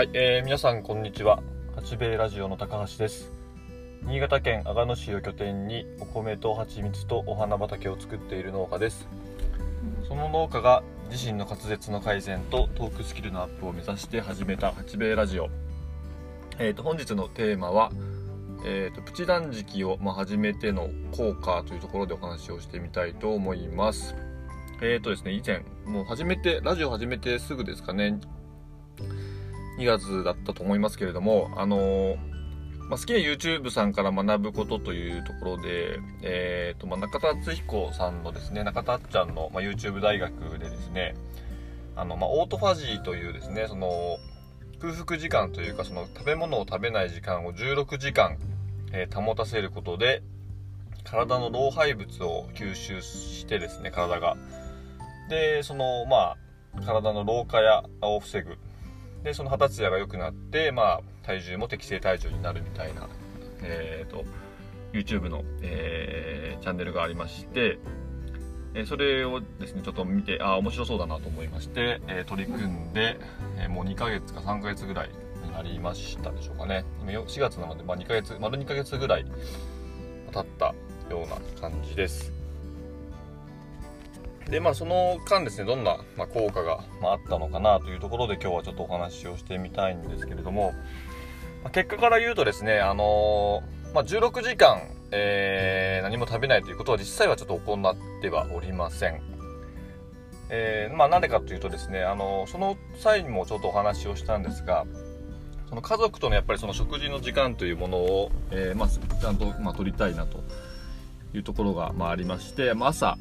はい、えー皆さんこんにちは。八兵衛ラジオの高橋です。新潟県阿賀野市を拠点にお米と蜂蜜とお花畑を作っている農家です。その農家が自身の滑舌の改善とトークスキルのアップを目指して始めた八兵衛ラジオ。えー、と本日のテーマは、えー、とプチ断食を、まあ、始めての効果というところでお話をしてみたいと思います。えーとですね、以前、もう始めて、ラジオ始めてすぐですかね、2月だったと思いますけれども、あのまあ、好きな YouTube さんから学ぶことというところで、えーとまあ、中田敦彦さんのですね、中田あっちゃんの、まあ、YouTube 大学でですね、あの、まあ、オートファジーというですね、その、空腹時間というか、その食べ物を食べない時間を16時間、えー保たせることで、体の老廃物を吸収してですね、体が。で、その、まあ、体の老化やを防ぐ。で、その肌ツヤが良くなって、まあ、体重も適正体重になるみたいな、えっ、と、YouTube の、えーチャンネルがありまして、えーそれをですね、ちょっと見て、あ、面白そうだなと思いまして、えー取り組んで、えもう2ヶ月か3ヶ月ぐらいになりましたでしょうかね。今4月なので、まあ2ヶ月、丸2ヶ月ぐらい経ったような感じです。でまあその間ですねどんな、ま、効果が、まあ、ったのかなというところで今日はちょっとお話をしてみたいんですけれども、ま結果から言うとですねあのーまあ、16時間、えー何も食べないということは実際はちょっと行ってはおりません。えーまあなんでかというとですねあのその際にもちょっとお話をしたんですがその家族とのやっぱりその食事の時間というものを、えまあ、ちゃんと、まあ、取りたいなというところが、まあ、ありまして、まあ、朝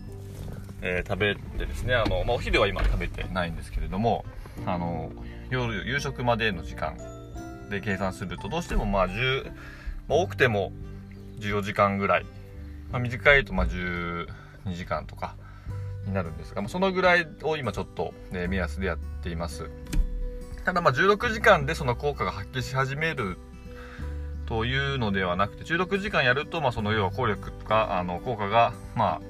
えー食べてですねあの、まあ、お昼は今食べてないんですけれどもあの夜夕食までの時間で計算するとどうしてもまあ10、まあ多くても14時間ぐらい、まあ、短いとま12時間とかになるんですが、まあ、そのぐらいを今ちょっと、ね、目安でやっています。ただまあ16時間でその効果が発揮し始めるというのではなくて16時間やると、まあ、その要は効力とかあの効果がまあ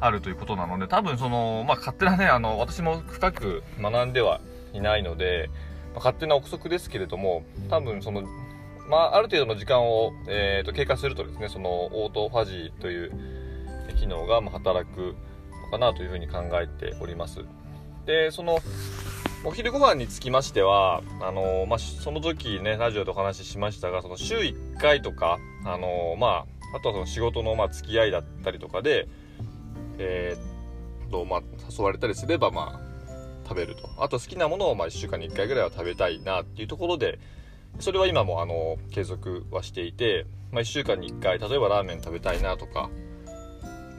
あるということなので、多分その、まあ、勝手なね、あの、私も深く学んではいないので、まあ勝手な憶測ですけれども、多分その、まあ、ある程度の時間を、えーと経過するとですね、その、オートファジーという機能が働くのかなというふうに考えております。で、その、お昼ご飯につきましては、あのまあ、その時ね、ラジオでお話ししましたが、その週1回とか、あのまあ、あとはその仕事のまあ付き合いだったりとかで、えーっと、まあ、誘われたりすれば、まあ、食べると。あと好きなものを、まあ、1週間に1回ぐらいは食べたいなっていうところで、それは今も、あの、継続はしていて、まあ、1週間に1回、例えばラーメン食べたいなとか、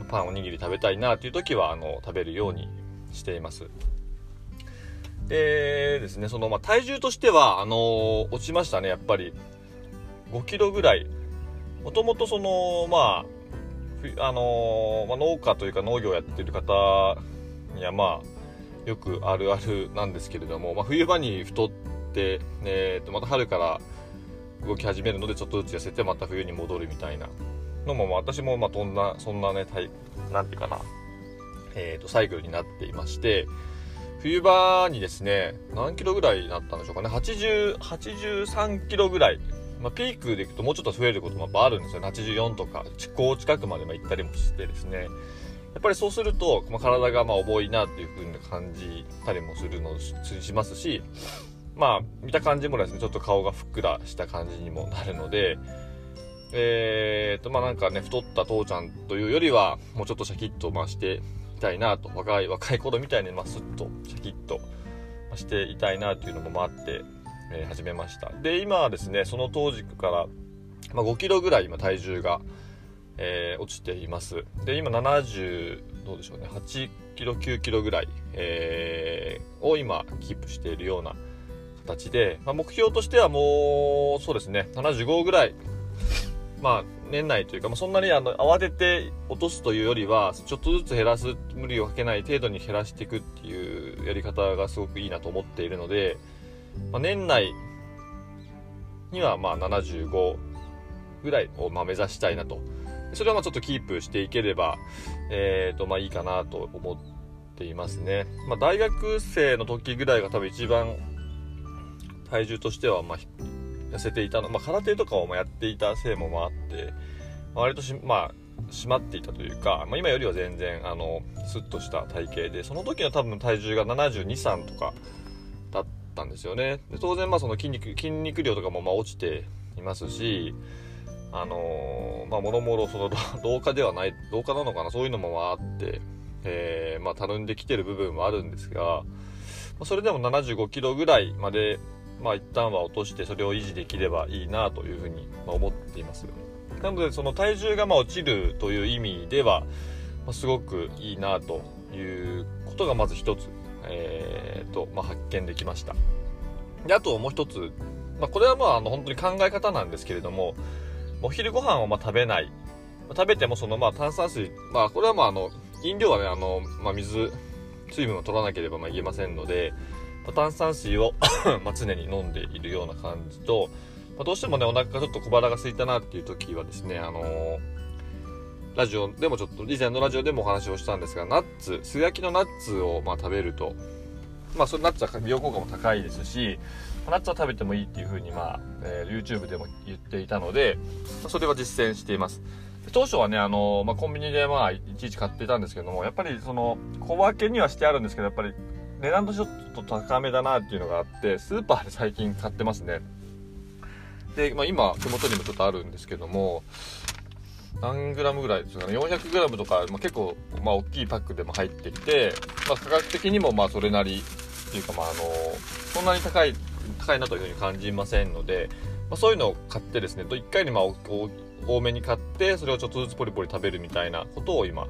パンおにぎり食べたいなっていう時は、あの、食べるようにしています。でですね、その、まあ、体重としては、あの落ちましたね、やっぱり。5キロぐらい。もともとその、まあ、あのまあ、農家というか農業やってる方にはまあよくあるあるなんですけれども、まあ、冬場に太って、えー、とまた春から動き始めるのでちょっとずつ痩せてまた冬に戻るみたいなのも、私もまあそんなそんなねタイなんていうかな、えー、とサイクルになっていまして冬場にですね何キロぐらいになったんでしょうかね883キロぐらいまあ、ピークでいくともうちょっと増えることもやっぱあるんですよ。84とか高近くまで行ったりもしてですね。やっぱりそうすると、まあ、体がまあ重いなっていう風に感じたりもするのししますしまあ見た感じもですね。ちょっと顔がふっくらした感じにもなるので。えー、とまあなんかね太った父ちゃんというよりはもうちょっとシャキッとまあしていたいなと。若い若い頃みたいにまあスッとシャキッとしていたいなというのもあって。えー始めました。で今はですねその当時から、まあ、5キロぐらい今体重が、えー落ちています。で今70どうでしょうね8キロ9キロぐらい、えーを今キープしているような形で、まあ、目標としてはもうそうですね75ぐらいまあ年内というか、まあ、そんなにあの慌てて落とすというよりはちょっとずつ減らす無理をかけない程度に減らしていくっていうやり方がすごくいいなと思っているので、まあ、年内にはまあ75ぐらいをま目指したいなと。それはまあちょっとキープしていければ、えーとまあいいかなと思っていますね。まあ大学生の時ぐらいが多分一番体重としてはま痩せていたの、まあ、空手とかをまやっていたせいもあって割としまあ締まっていたというか、まあ、今よりは全然あのスッとした体型でその時の多分体重が723とかったんですよね。で当然まあその筋肉筋肉量とかもまあ落ちていますしあのー、まあもろもろその 老化ではない老化なのかな？そういうのもあってえー、まあたるんできてる部分もあるんですがそれでも75キロぐらいまでまあ一旦は落としてそれを維持できればいいなというふうに思っています。なのでその体重がま落ちるという意味では、ま、すごくいいなということがまず一つ、えーとまあ、発見できました。であともう一つ、まあ、これはまああの本当に考え方なんですけれどもお昼ご飯をま食べない。食べてもそのまあ炭酸水。まあこれはまああの飲料はねあの、まあ、水水分を取らなければまあ言えませんので、まあ、炭酸水を ま常に飲んでいるような感じと、まあ、どうしてもねお腹がちょっと小腹が空いたなっていう時はですねあのー、ラジオでもちょっと以前のラジオでもお話をしたんですがナッツ素焼きのナッツをま食べるとまあそれナッツは美容効果も高いですしナッツは食べてもいいっていう風にまあ、えー、YouTube でも言っていたのでそれは実践しています当初はね、あの、まあ、コンビニでまあ、いちいち買っていたんですけども、やっぱりその、小分けにはしてあるんですけど、やっぱり値段とちょっと高めだなっていうのがあって、スーパーで最近買ってますね。で、まあ、今、手元にもちょっとあるんですけども、何グラムぐらいですかね、400グラムとか、まあ、結構、まあ、大きいパックでも入ってきて、まあ、価格的にもまあ、それなりっていうか、まあ、あの、そんなに高い、高いなというふうに感じませんので、まあ、そういうのを買ってですね、1回にまあ、多めに買ってそれをちょっとずつポリポリ食べるみたいなことを今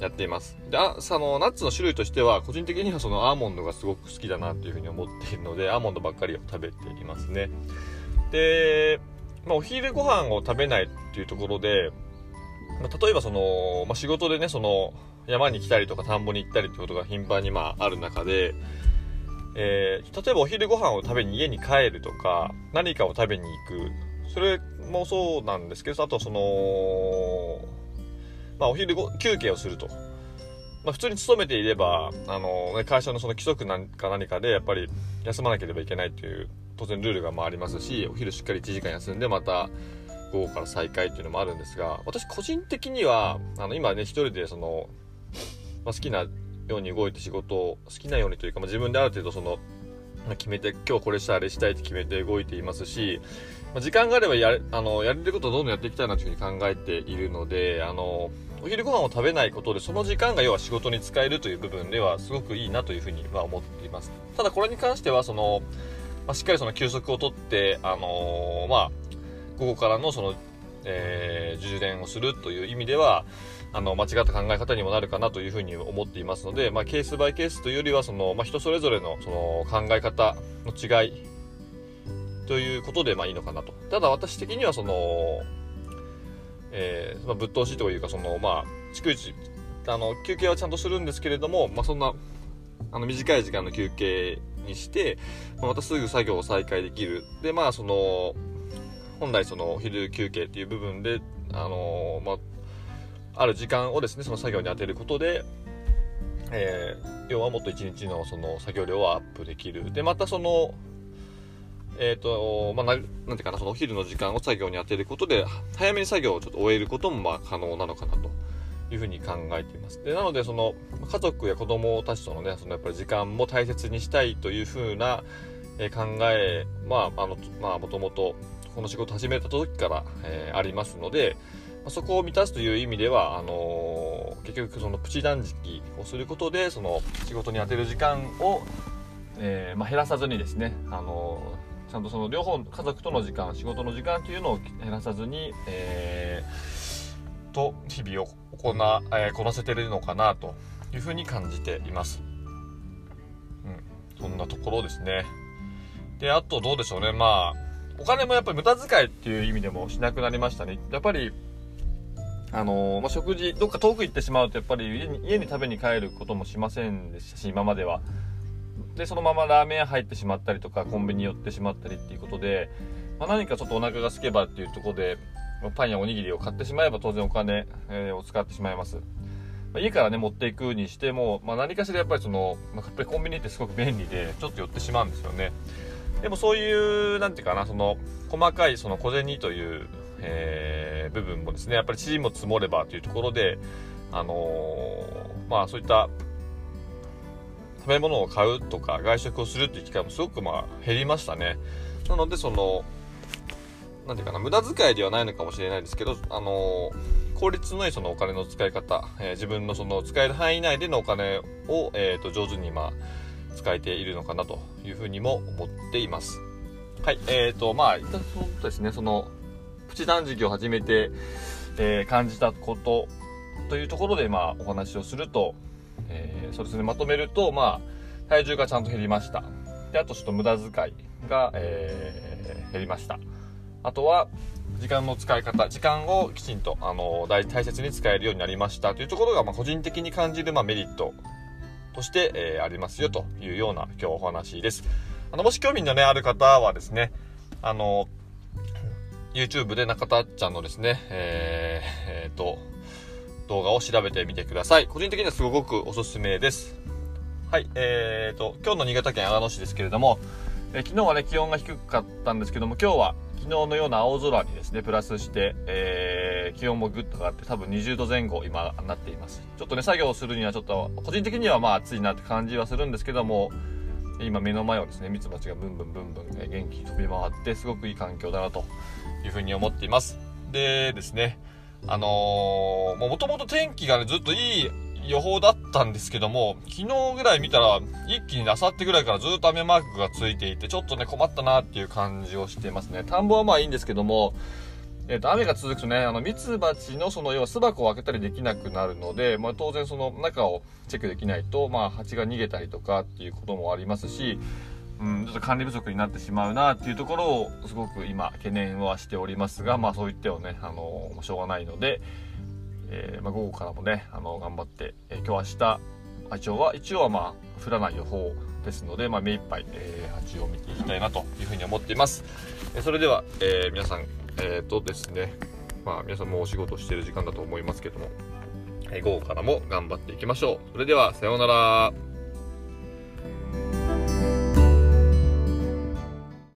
やっています。であそのナッツの種類としては個人的にはそのアーモンドがすごく好きだなというふうに思っているのでアーモンドばっかりを食べていますね。で、まあ、お昼ご飯を食べないっていうところで、まあ、例えばその、まあ、仕事でねその山に来たりとか田んぼに行ったりってことが頻繁にまあある中でえー、例えばお昼ご飯を食べに家に帰るとか何かを食べに行く。それもそうなんですけどあとその、まあ、お昼ご休憩をすると、まあ、普通に勤めていればあの、ね、会社のその規則なんか何かでやっぱり休まなければいけないという当然ルールがまありますしお昼しっかり1時間休んでまた午後から再開っていうのもあるんですが私個人的にはあの今ね一人でその、まあ、好きなように動いて仕事を好きなようにというか、まあ、自分である程度その決めて今日これしたあれしたいって決めて動いていますしまあ、時間があればやあのやれることをどんどんやっていきたいなというふうに考えているのであのお昼ご飯を食べないことでその時間が要は仕事に使えるという部分ではすごくいいなというふうには思っています。ただこれに関してはその、まあ、しっかりその休息をとってあのー、まあ午後からのその、えー、充電をするという意味ではあの間違った考え方にもなるかなというふうに思っていますので、まあ、ケースバイケースというよりはその、まあ、人それぞれのその考え方の違いということでまあいいのかなと。ただ私的にはその、えー、まあ、ぶっ通しというかそのまあ逐一あの休憩はちゃんとするんですけれども、まあ、そんなあの短い時間の休憩にして、まあ、またすぐ作業を再開できるでまあその本来その昼休憩っていう部分であのまあある時間をですねその作業に当てることでえー、要はもっと一日のその作業量をアップできるでまたそのえっ、ー、と、まあ、なんていうかな、そのお昼の時間を作業に当てることで、早めに作業をちょっと終えることも、まあ、可能なのかなというふうに考えています。で、なので、その、家族や子供たちとのね、そのやっぱり時間も大切にしたいというふうな、え考え、まあ、あの、まあ、もともと、この仕事始めた時から、えー、ありますので、まそこを満たすという意味では、あのー、結局そのプチ断食をすることで、その仕事に充てる時間を、えー、まあ、減らさずにですね、あのちゃんとその両方家族との時間仕事の時間というのを減らさずに、え、と日々を行,、え、こなせてるのかなというふうに感じています。うん、そんなところですね。で、あとどうでしょうね。まあ、お金もやっぱり無駄遣いっていう意味でもしなくなりましたね。やっぱり、あのー、まあ、食事、どっか遠く行ってしまうと、やっぱり家に家に食べに帰ることもしませんでしたし、今までは。でそのままラーメン屋入ってしまったりとかコンビニ寄ってしまったりっていうことで、まあ、何かちょっとお腹が空けばっていうところでパンやおにぎりを買ってしまえば当然お金、えー、を使ってしまいます、まあ、家からね持っていくにしても、まあ、何かしらやっぱりその、まあ、やっぱりコンビニってすごく便利でちょっと寄ってしまうんですよねでもそういう何て言うかなその細かいその小銭という、えー、部分もですねやっぱり塵も積もればというところであのー、まあそういった食べ物を買うとか外食をするっていう機会もすごくまあ減りましたね。なのでその何て言うかな無駄遣いではないのかもしれないですけどあのー、効率のいいそのお金の使い方、えー、自分のその使える範囲内でのお金を、えーと、上手にまあ使えているのかなというふうにも思っていますはいえーとまあそうですねそのプチ断食を始めて、えー、感じたことというところでまあお話をするとえー、そうですね、まとめると、まあ、体重がちゃんと減りました。で、あとちょっと無駄遣いが、えー、減りました。あとは、時間の使い方、時間をきちんと、あの大、大切に使えるようになりましたというところが、まあ、個人的に感じる、まあ、メリットとして、えー、ありますよというような今日お話です。あの、もし興味のね、ある方はですね、あの、YouTube で中田ちゃんのですね、えー、えー、と、動画を調べてみてください。個人的にはすごくおすすめです。はい、えーと、今日の新潟県阿賀野市ですけれども、えー、昨日はね、気温が低かったんですけども、今日は昨日のような青空にですね、プラスして、えー、気温もぐっと上がって、多分20度前後今なっています。ちょっとね、作業するにはちょっと、個人的にはまあ暑いなって感じはするんですけども、今目の前をですね、ミツバチがブンブンブンブン、え元気に飛び回って、すごくいい環境だなというふうに思っています。でですね、あのー、もともと天気がね、ずっといい予報だったんですけども、昨日ぐらい見たら、一気にあさってぐらいからずっと雨マークがついていて、ちょっとね、困ったなっていう感じをしていますね。田んぼはまあいいんですけども、えっ、ー、と、雨が続くとね、あの、ミツバチのその、要は巣箱を開けたりできなくなるので、まあ当然その中をチェックできないと、まあ蜂が逃げたりとかっていうこともありますし、うん、ちょっと管理不足になってしまうなっていうところをすごく今懸念はしておりますが、まあそういってはね、あの、しょうがないので、えー、まあ、午後からもね、あの、頑張って、えー、今日明日、波長は、一応はまあ降らない予報ですので、まあ目いっぱい、えー、蜂を見ていきたいなというふうに思っています。えそれでは、え皆さん、えっ、とですね、まあ皆さんもお仕事してる時間だと思いますけども、え午後からも頑張っていきましょう。それでは、さようなら。